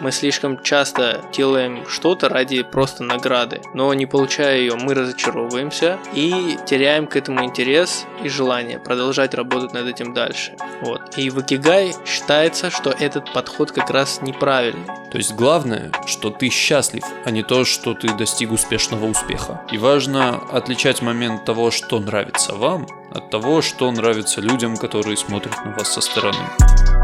Мы слишком часто делаем что-то ради просто награды, но не получая ее, мы разочаровываемся и теряем к этому интерес и желание продолжать работать над этим дальше. Вот. И в Икигай считается, что этот подход как раз неправильный. То есть главное, что ты счастлив, а не то, что ты достиг успешного успеха. И важно отличать момент того, что нравится вам, от того, что нравится людям, которые смотрят на вас со стороны.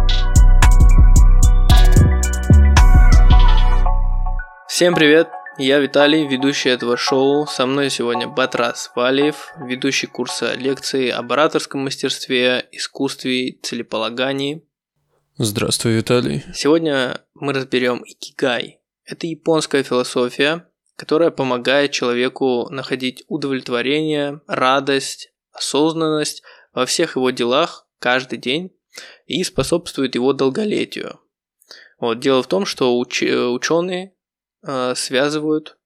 Всем привет! Я Виталий, ведущий этого шоу. Со мной сегодня Батрас Валиев, ведущий курса лекций об ораторском мастерстве, искусстве, целеполагании. Здравствуй, Виталий. Сегодня мы разберем икигай. Это японская философия, которая помогает человеку находить удовлетворение, радость, осознанность во всех его делах каждый день и способствует его долголетию. Вот, дело в том, что уч- ученые э, связывают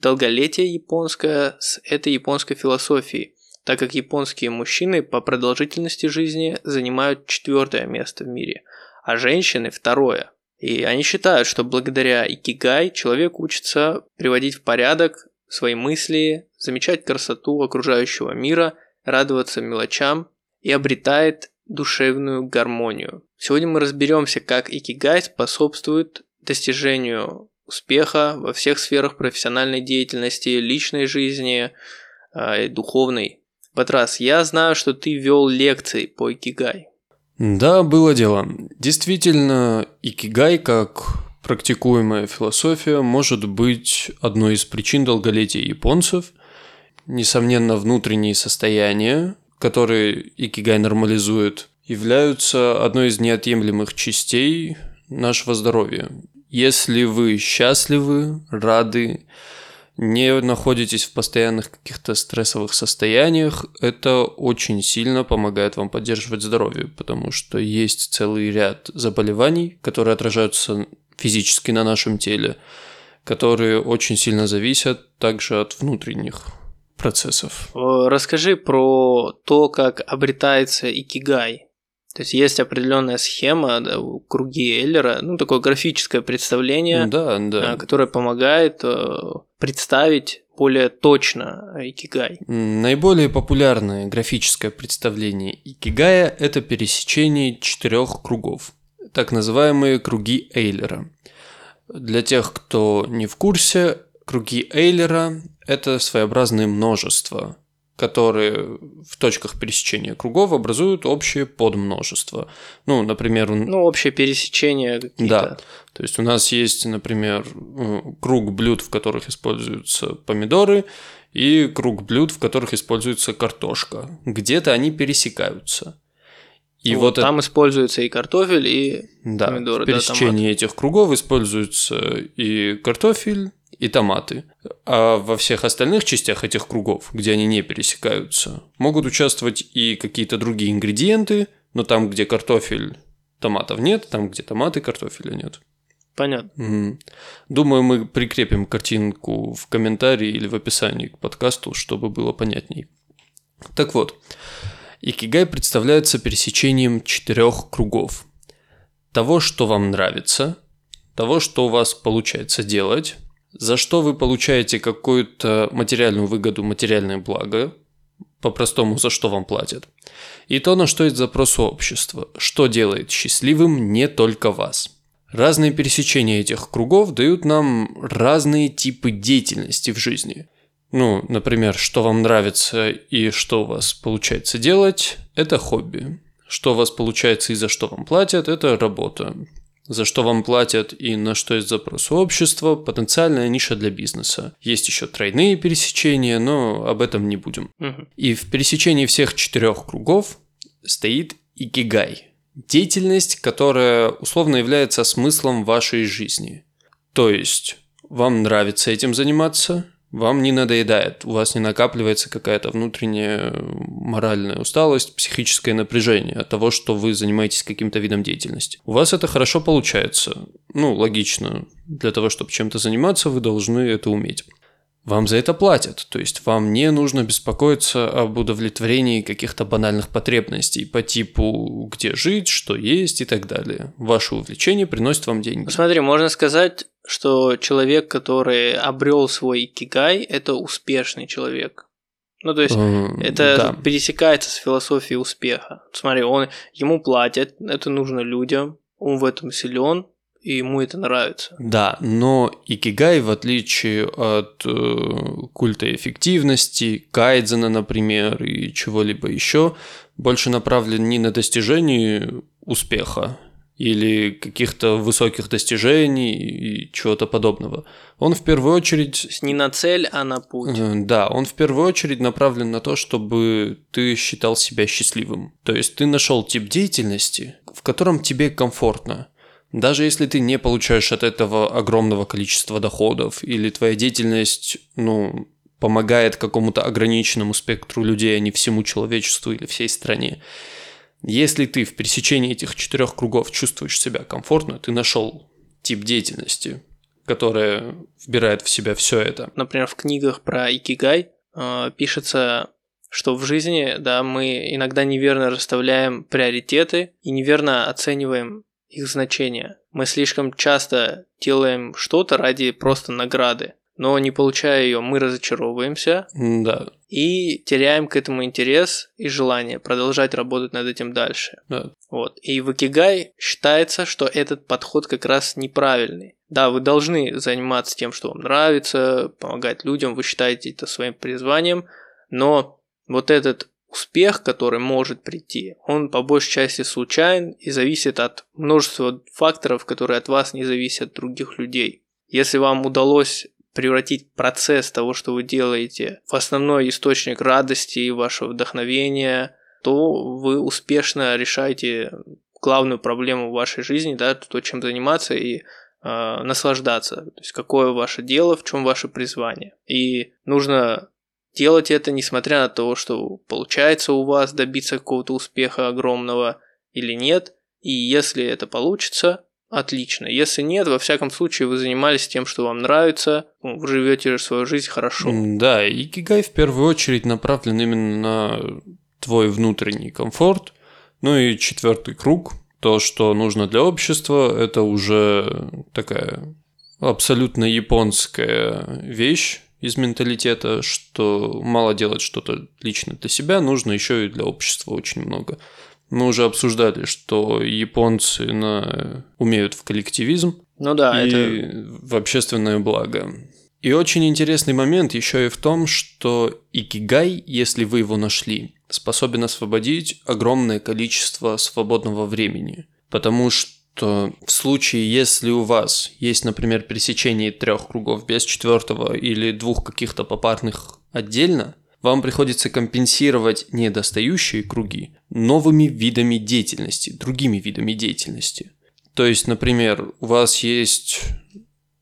долголетие японское с этой японской философией, так как японские мужчины по продолжительности жизни занимают четвертое место в мире, а женщины второе. И они считают, что благодаря икигай человек учится приводить в порядок свои мысли, замечать красоту окружающего мира, радоваться мелочам и обретает душевную гармонию. Сегодня мы разберемся, как икигай способствует достижению успеха во всех сферах профессиональной деятельности, личной жизни э, духовной. Патрас, я знаю, что ты вел лекции по икигай. Да, было дело. Действительно, икигай как практикуемая философия может быть одной из причин долголетия японцев. Несомненно, внутренние состояния, которые икигай нормализует, являются одной из неотъемлемых частей нашего здоровья. Если вы счастливы, рады, не находитесь в постоянных каких-то стрессовых состояниях, это очень сильно помогает вам поддерживать здоровье, потому что есть целый ряд заболеваний, которые отражаются физически на нашем теле, которые очень сильно зависят также от внутренних процессов. Расскажи про то, как обретается икигай. То есть есть определенная схема, да, круги Эйлера, ну такое графическое представление, да, да. которое помогает э, представить более точно икигай. Наиболее популярное графическое представление икигая – это пересечение четырех кругов, так называемые круги Эйлера. Для тех, кто не в курсе, круги Эйлера – это своеобразные множества, которые в точках пересечения кругов образуют общее подмножество. Ну, например... Ну, общее пересечение какие-то. Да. То есть у нас есть, например, круг блюд, в которых используются помидоры, и круг блюд, в которых используется картошка. Где-то они пересекаются. И вот, вот там это... используется и картофель, и да, помидоры. В пересечении да, этих кругов используется и картофель, и томаты. А во всех остальных частях этих кругов, где они не пересекаются, могут участвовать и какие-то другие ингредиенты, но там, где картофель, томатов нет, там, где томаты, картофеля нет. Понятно. Угу. Думаю, мы прикрепим картинку в комментарии или в описании к подкасту, чтобы было понятней. Так вот, Икигай представляется пересечением четырех кругов. Того, что вам нравится, того, что у вас получается делать, за что вы получаете какую-то материальную выгоду, материальное благо, по-простому, за что вам платят, и то, на что есть запрос общества, что делает счастливым не только вас. Разные пересечения этих кругов дают нам разные типы деятельности в жизни. Ну, например, что вам нравится и что у вас получается делать – это хобби. Что у вас получается и за что вам платят – это работа за что вам платят и на что есть запрос общества, потенциальная ниша для бизнеса. Есть еще тройные пересечения, но об этом не будем. Угу. И в пересечении всех четырех кругов стоит икигай. Деятельность, которая условно является смыслом вашей жизни. То есть, вам нравится этим заниматься, вам не надоедает, у вас не накапливается какая-то внутренняя моральная усталость, психическое напряжение от того, что вы занимаетесь каким-то видом деятельности. У вас это хорошо получается. Ну, логично. Для того, чтобы чем-то заниматься, вы должны это уметь. Вам за это платят. То есть вам не нужно беспокоиться об удовлетворении каких-то банальных потребностей по типу где жить, что есть и так далее. Ваше увлечение приносит вам деньги. Смотри, можно сказать, что человек, который обрел свой икигай, это успешный человек. Ну, то есть, Эм, это да. пересекается с философией успеха. Смотри, он, ему платят, это нужно людям, он в этом силен, и ему это нравится. Да, но икигай, в отличие от э, культа эффективности, кайдзена, например, и чего-либо еще, больше направлен не на достижение успеха или каких-то высоких достижений и чего-то подобного. Он в первую очередь То есть не на цель, а на путь. Э, Да, он в первую очередь направлен на то, чтобы ты считал себя счастливым. То есть ты нашел тип деятельности, в котором тебе комфортно. Даже если ты не получаешь от этого огромного количества доходов, или твоя деятельность, ну, помогает какому-то ограниченному спектру людей, а не всему человечеству или всей стране. Если ты в пересечении этих четырех кругов чувствуешь себя комфортно, ты нашел тип деятельности, которая вбирает в себя все это. Например, в книгах про икигай э, пишется, что в жизни, да, мы иногда неверно расставляем приоритеты и неверно оцениваем их значение. Мы слишком часто делаем что-то ради просто награды, но не получая ее, мы разочаровываемся Да, и теряем к этому интерес и желание продолжать работать над этим дальше. да. Вот. И в Икигай считается, что этот подход как раз неправильный. Да, вы должны заниматься тем, что вам нравится, помогать людям, вы считаете это своим призванием, но вот этот успех, который может прийти, он по большей части случайен и зависит от множества факторов, которые от вас не зависят от других людей. Если вам удалось превратить процесс того, что вы делаете, в основной источник радости и вашего вдохновения, то вы успешно решаете главную проблему в вашей жизни, да, то, чем заниматься и э, наслаждаться. То есть, какое ваше дело, в чем ваше призвание. И нужно делать это, несмотря на то, что получается у вас добиться какого-то успеха огромного или нет. И если это получится, отлично. Если нет, во всяком случае, вы занимались тем, что вам нравится, ну, вы живете свою жизнь хорошо. Да, и Икигай в первую очередь направлен именно на твой внутренний комфорт. Ну и четвертый круг, то, что нужно для общества, это уже такая абсолютно японская вещь из менталитета, что мало делать что-то лично для себя, нужно еще и для общества очень много. Мы уже обсуждали, что японцы на... умеют в коллективизм, Ну да, и это в общественное благо. И очень интересный момент еще и в том, что икигай, если вы его нашли, способен освободить огромное количество свободного времени. Потому что в случае, если у вас есть, например, пересечение трех кругов без четвертого или двух каких-то попарных отдельно, вам приходится компенсировать недостающие круги новыми видами деятельности, другими видами деятельности. То есть, например, у вас есть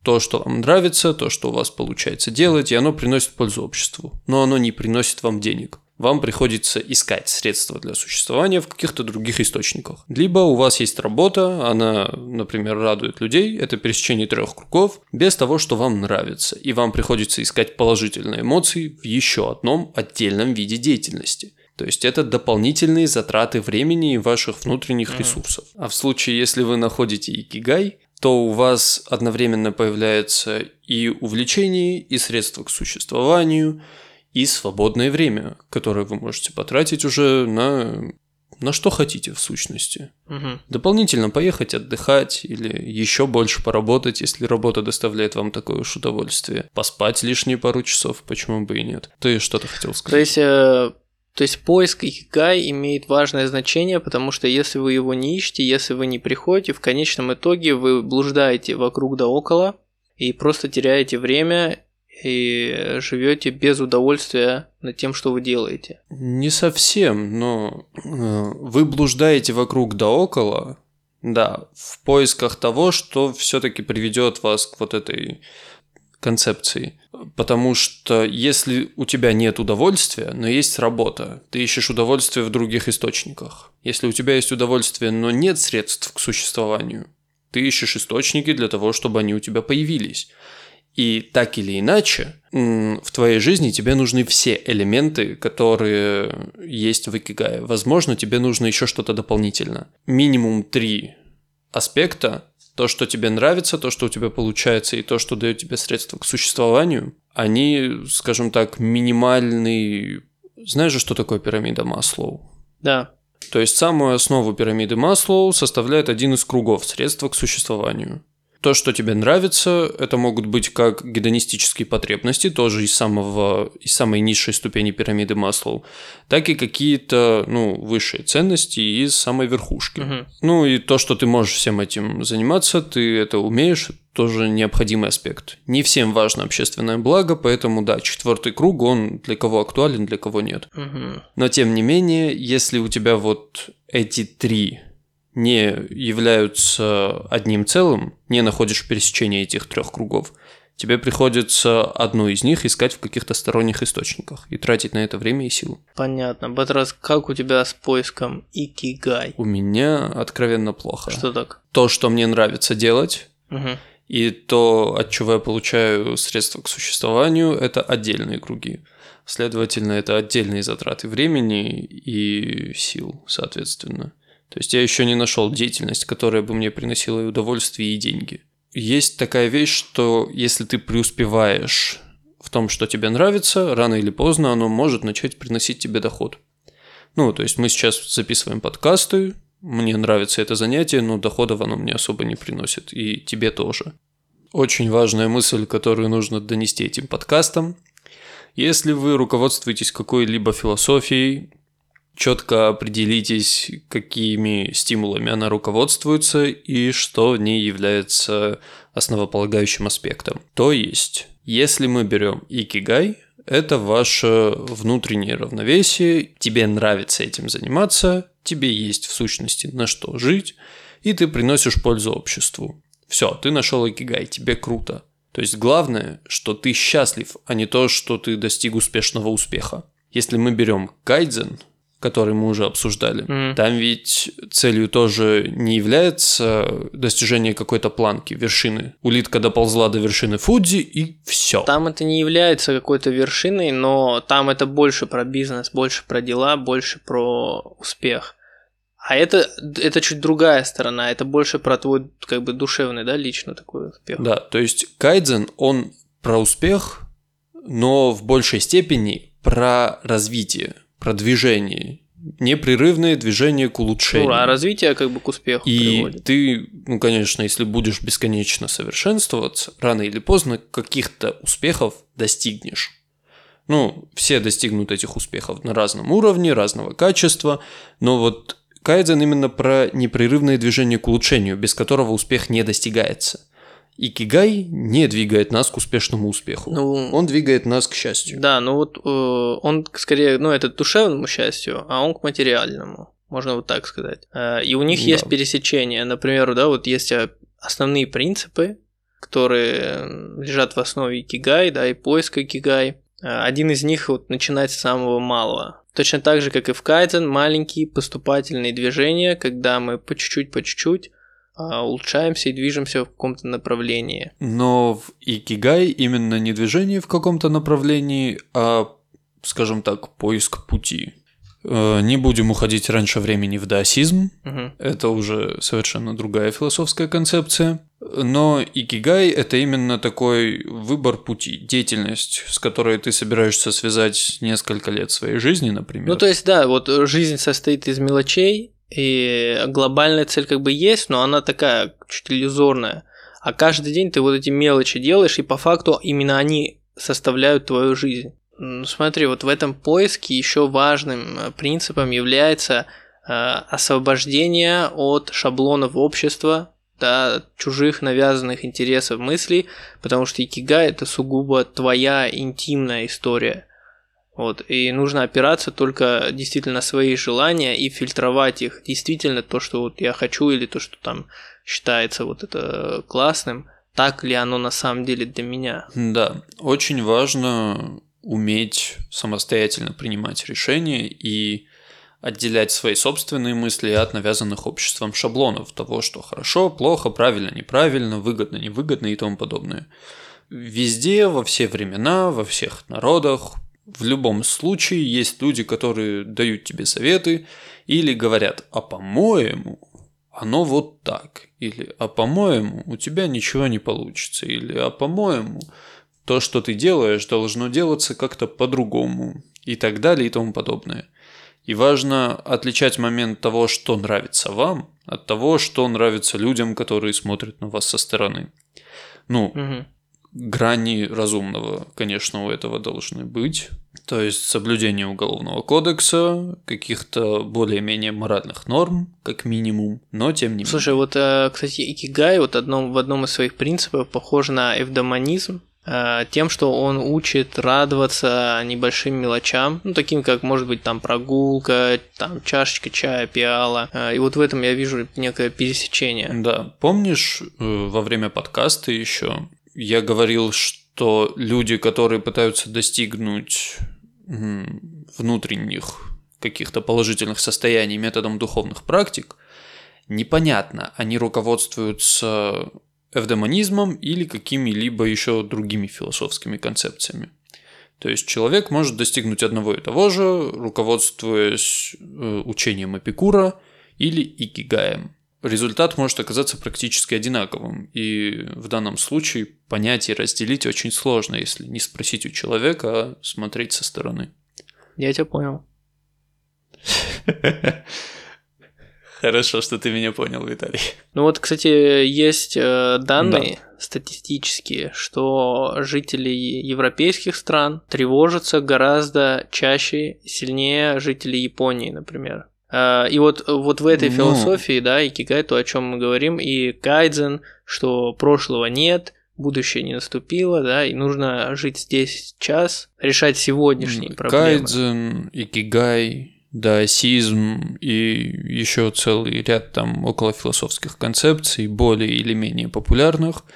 то, что вам нравится, то, что у вас получается делать, и оно приносит пользу обществу, но оно не приносит вам денег. Вам приходится искать средства для существования в каких-то других источниках. Либо у вас есть работа, она, например, радует людей, это пересечение трех кругов, без того, что вам нравится, и вам приходится искать положительные эмоции в еще одном отдельном виде деятельности. То есть это дополнительные затраты времени и ваших внутренних ресурсов. А в случае, если вы находите икигай, то у вас одновременно появляется и увлечение, и средства к существованию, и свободное время, которое вы можете потратить уже на на что хотите в сущности. Мгм. Дополнительно поехать отдыхать или еще больше поработать, если работа доставляет вам такое уж удовольствие. Поспать лишние пару часов, почему бы и нет. Ты что-то хотел То сказать? есть, э, то есть поиск икигай имеет важное значение, потому что если вы его не ищете, если вы не приходите, в конечном итоге вы блуждаете вокруг да около и просто теряете время и живете без удовольствия над тем, что вы делаете. Не совсем, но э, вы блуждаете вокруг да около, да, в поисках того, что все-таки приведет вас к вот этой концепции. Потому что если у тебя нет удовольствия, но есть работа, ты ищешь удовольствие в других источниках. Если у тебя есть удовольствие, но нет средств к существованию, ты ищешь источники для того, чтобы они у тебя появились. И так или иначе, в твоей жизни тебе нужны все элементы, которые есть в Икигае. Возможно, тебе нужно еще что-то дополнительно. Минимум три аспекта. То, что тебе нравится, то, что у тебя получается, и то, что дает тебе средства к существованию, они, скажем так, минимальный... Знаешь же, что такое пирамида Маслоу? Да. То есть самую основу пирамиды Маслоу составляет один из кругов средства к существованию. То, что тебе нравится, это могут быть как гедонистические потребности, тоже из, самого, из самой низшей ступени пирамиды Маслоу, так и какие-то ну, высшие ценности из самой верхушки. Угу. Ну и то, что ты можешь всем этим заниматься, ты это умеешь, тоже необходимый аспект. Не всем важно общественное благо, поэтому да, четвертый круг, он для кого актуален, для кого нет. Угу. Но тем не менее, если у тебя вот эти три не являются одним целым, не находишь пересечения этих трех кругов, тебе приходится одну из них искать в каких-то сторонних источниках и тратить на это время и силу. Понятно. Батрас, как у тебя с поиском икигай? У меня откровенно плохо. Что так? То, что мне нравится делать, Угу. и то, от чего я получаю средства к существованию, это отдельные круги. Следовательно, это отдельные затраты времени и сил, соответственно. То есть я еще не нашел деятельность, которая бы мне приносила и удовольствие, и деньги. Есть такая вещь, что если ты преуспеваешь в том, что тебе нравится, рано или поздно оно может начать приносить тебе доход. Ну, то есть мы сейчас записываем подкасты, мне нравится это занятие, но доходов оно мне особо не приносит, и тебе тоже. Очень важная мысль, которую нужно донести этим подкастом. Если вы руководствуетесь какой-либо философией, четко определитесь, какими стимулами она руководствуется и что в ней является основополагающим аспектом. То есть, если мы берем икигай, это ваше внутреннее равновесие, тебе нравится этим заниматься, тебе есть в сущности на что жить, и ты приносишь пользу обществу. Все, ты нашел икигай, тебе круто. То есть главное, что ты счастлив, а не то, что ты достиг успешного успеха. Если мы берем кайдзен, который мы уже обсуждали, Мгм. там ведь целью тоже не является достижение какой-то планки, вершины. Улитка доползла до вершины Фудзи и все. Там это не является какой-то вершиной, но там это больше про бизнес, больше про дела, больше про успех. А это, это чуть другая сторона, это больше про твой как бы душевный, да, лично такой успех. Да, то есть кайдзен, он про успех, но в большей степени про развитие, про движение. Непрерывное движение к улучшению. Ну, а развитие как бы к успеху И приводит. ты, ну, конечно, если будешь бесконечно совершенствоваться, рано или поздно каких-то успехов достигнешь. Ну, все достигнут этих успехов на разном уровне, разного качества, но вот кайдзен именно про непрерывное движение к улучшению, без которого успех не достигается. И кигай не двигает нас к успешному успеху. Ну, Он двигает нас к счастью. Да, ну вот э, он скорее, ну это к душевному счастью, а он к материальному, можно вот так сказать. Э, и у них Да. есть пересечение, например, да, вот есть э, основные принципы, которые лежат в основе икигай, да, и поиска икигай. Э, Один из них вот начинать с самого малого. Точно так же, как и в кайдзен, маленькие поступательные движения, когда мы по чуть-чуть, по чуть-чуть улучшаемся и движемся в каком-то направлении. Но в икигай именно не движение в каком-то направлении, а, скажем так, поиск пути. Э, Не будем уходить раньше времени в даосизм, Мгм. это уже совершенно другая философская концепция. Но икигай – это именно такой выбор пути, деятельность, с которой ты собираешься связать несколько лет своей жизни, например. Ну, то есть, да, вот жизнь состоит из мелочей, и глобальная цель как бы есть, но она такая чуть иллюзорная. А каждый день ты вот эти мелочи делаешь, и по факту именно они составляют твою жизнь. Ну, смотри, вот в этом поиске еще важным э, принципом является э, освобождение от шаблонов общества, да, чужих навязанных интересов мыслей, потому что икигай это сугубо твоя интимная история. Вот, и нужно опираться только действительно на свои желания и фильтровать их. Действительно то, что вот я хочу, или то, что там считается вот это классным, так ли оно на самом деле для меня. Да, очень важно уметь самостоятельно принимать решения и отделять свои собственные мысли от навязанных обществом шаблонов того, что хорошо, плохо, правильно, неправильно, выгодно, невыгодно и тому подобное. Везде, во все времена, во всех народах, в любом случае есть люди, которые дают тебе советы или говорят, а по-моему, оно вот так. Или, а по-моему, у тебя ничего не получится. Или, а по-моему, то, что ты делаешь, должно делаться как-то по-другому. И так далее и тому подобное. И важно отличать момент того, что нравится вам, от того, что нравится людям, которые смотрят на вас со стороны. Ну, угу. Грани разумного, конечно, у этого должны быть. То есть соблюдение уголовного кодекса, каких-то более-менее моральных норм, как минимум, но тем не менее. Слушай, вот, э, кстати, Икигай вот одном, в одном из своих принципов похож на эвдомонизм, э, тем, что он учит радоваться небольшим мелочам, ну, таким как, может быть, там прогулка, там чашечка чая, пиала. Э, и вот в этом я вижу некое пересечение. Да, помнишь, во время подкаста еще я говорил, что люди, которые пытаются достигнуть внутренних каких-то положительных состояний методом духовных практик, непонятно, они руководствуются эвдемонизмом или какими-либо еще другими философскими концепциями. То есть человек может достигнуть одного и того же, руководствуясь э, учением Эпикура или икигаем результат может оказаться практически одинаковым. И в данном случае понять и разделить очень сложно, если не спросить у человека, а смотреть со стороны. Я тебя понял. Хорошо, что ты меня понял, Виталий. Ну вот, кстати, есть э, данные да. статистические, что жители европейских стран тревожатся гораздо чаще сильнее жителей Японии, например. А, и вот, вот в этой ну... философии, да, икигай, то, о чем мы говорим, и кайдзен, что прошлого нет, будущее не наступило, да, и нужно жить здесь сейчас, решать сегодняшние проблемы. Кайдзен, икигай, даосизм и еще целый ряд там околофилософских концепций, более или менее популярных –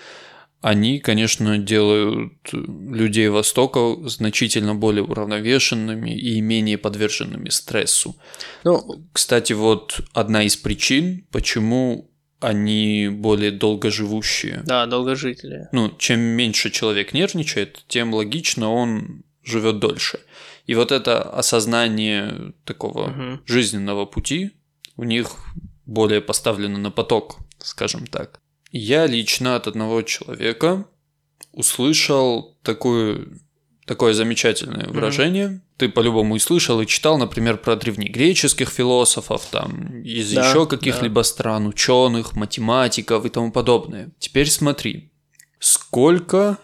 они, конечно, делают людей Востока значительно более уравновешенными и менее подверженными стрессу. Ну, кстати, вот одна из причин, почему они более долгоживущие. Да, долгожители. Ну, чем меньше человек нервничает, тем логично он живет дольше. И вот это осознание такого угу. жизненного пути у них более поставлено на поток, скажем так. Я лично от одного человека услышал такую, такое замечательное выражение. Mm-hmm. Ты по-любому и слышал, и читал, например, про древнегреческих философов, там, из да, еще каких-либо да. стран, ученых, математиков и тому подобное. Теперь смотри, сколько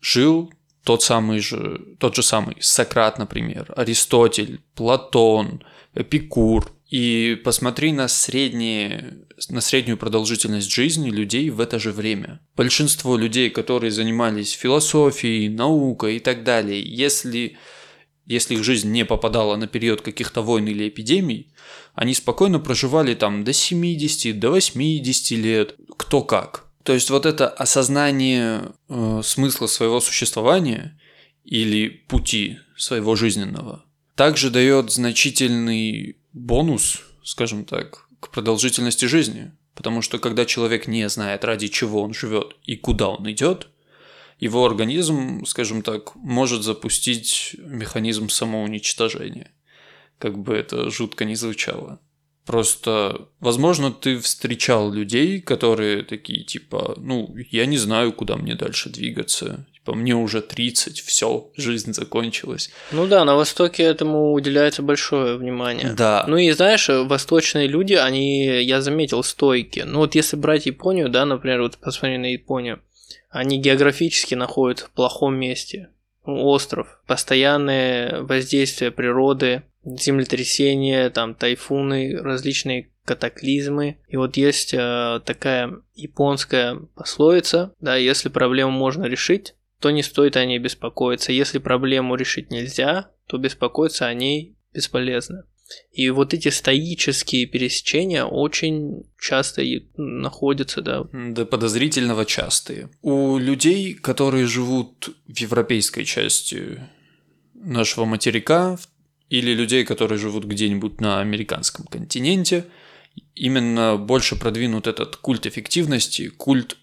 жил тот самый же, тот же самый Сократ, например, Аристотель, Платон, Эпикур, и посмотри на, средние, на среднюю продолжительность жизни людей в это же время. Большинство людей, которые занимались философией, наукой и так далее, если, если их жизнь не попадала на период каких-то войн или эпидемий, они спокойно проживали там до 70, до 80 лет, кто как. То есть вот это осознание э, смысла своего существования или пути своего жизненного также дает значительный бонус, скажем так, к продолжительности жизни. Потому что когда человек не знает, ради чего он живет и куда он идет, его организм, скажем так, может запустить механизм самоуничтожения. Как бы это жутко не звучало. Просто, возможно, ты встречал людей, которые такие, типа, ну, я не знаю, куда мне дальше двигаться. Типа, мне уже 30, все, жизнь закончилась. Ну да, на Востоке этому уделяется большое внимание. Да. Ну и знаешь, восточные люди, они, я заметил, стойки. Ну вот если брать Японию, да, например, вот посмотри на Японию, они географически находятся в плохом месте. Остров, постоянное воздействие природы, землетрясения, там тайфуны, различные катаклизмы. И вот есть э, такая японская пословица, да, если проблему можно решить, то не стоит о ней беспокоиться. Если проблему решить нельзя, то беспокоиться о ней бесполезно. И вот эти стоические пересечения очень часто находятся, да. Да, подозрительного частые. У людей, которые живут в европейской части нашего материка, или людей, которые живут где-нибудь на американском континенте, именно больше продвинут этот культ эффективности, культ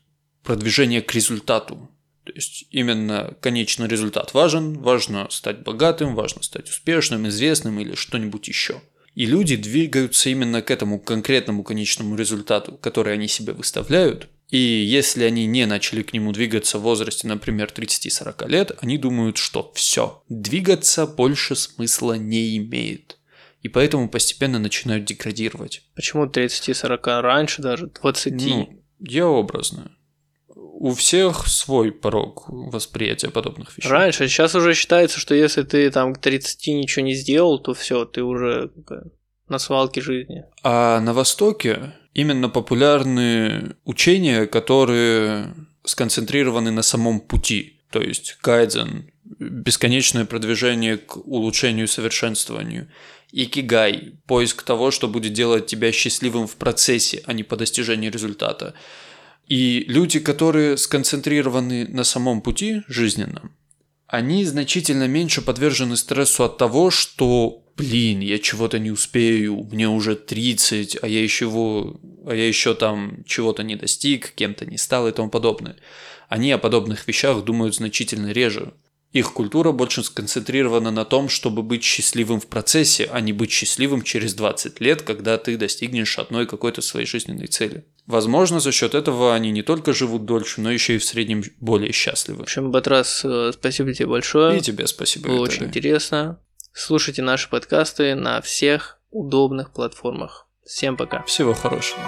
продвижения к результату. То есть именно конечный результат важен, важно стать богатым, важно стать успешным, известным или что-нибудь еще. И люди двигаются именно к этому конкретному конечному результату, который они себе выставляют. И если они не начали к нему двигаться в возрасте, например, 30-40 лет, они думают, что все, двигаться больше смысла не имеет. И поэтому постепенно начинают деградировать. Почему 30-40 раньше даже 20? Ну, я образно у всех свой порог восприятия подобных вещей. Раньше, сейчас уже считается, что если ты там к 30 ничего не сделал, то все, ты уже на свалке жизни. А на Востоке именно популярны учения, которые сконцентрированы на самом пути. То есть кайдзен, бесконечное продвижение к улучшению и совершенствованию. Икигай – поиск того, что будет делать тебя счастливым в процессе, а не по достижению результата. И люди, которые сконцентрированы на самом пути жизненном, они значительно меньше подвержены стрессу от того, что, блин, я чего-то не успею, мне уже 30, а я еще, а я еще там чего-то не достиг, кем-то не стал и тому подобное. Они о подобных вещах думают значительно реже. Их культура больше сконцентрирована на том, чтобы быть счастливым в процессе, а не быть счастливым через 20 лет, когда ты достигнешь одной какой-то своей жизненной цели. Возможно, за счет этого они не только живут дольше, но еще и в среднем более счастливы. В общем, Батрас, э, спасибо тебе большое. И тебе спасибо. Было очень интересно. Слушайте наши подкасты на всех удобных платформах. Всем пока. Всего хорошего.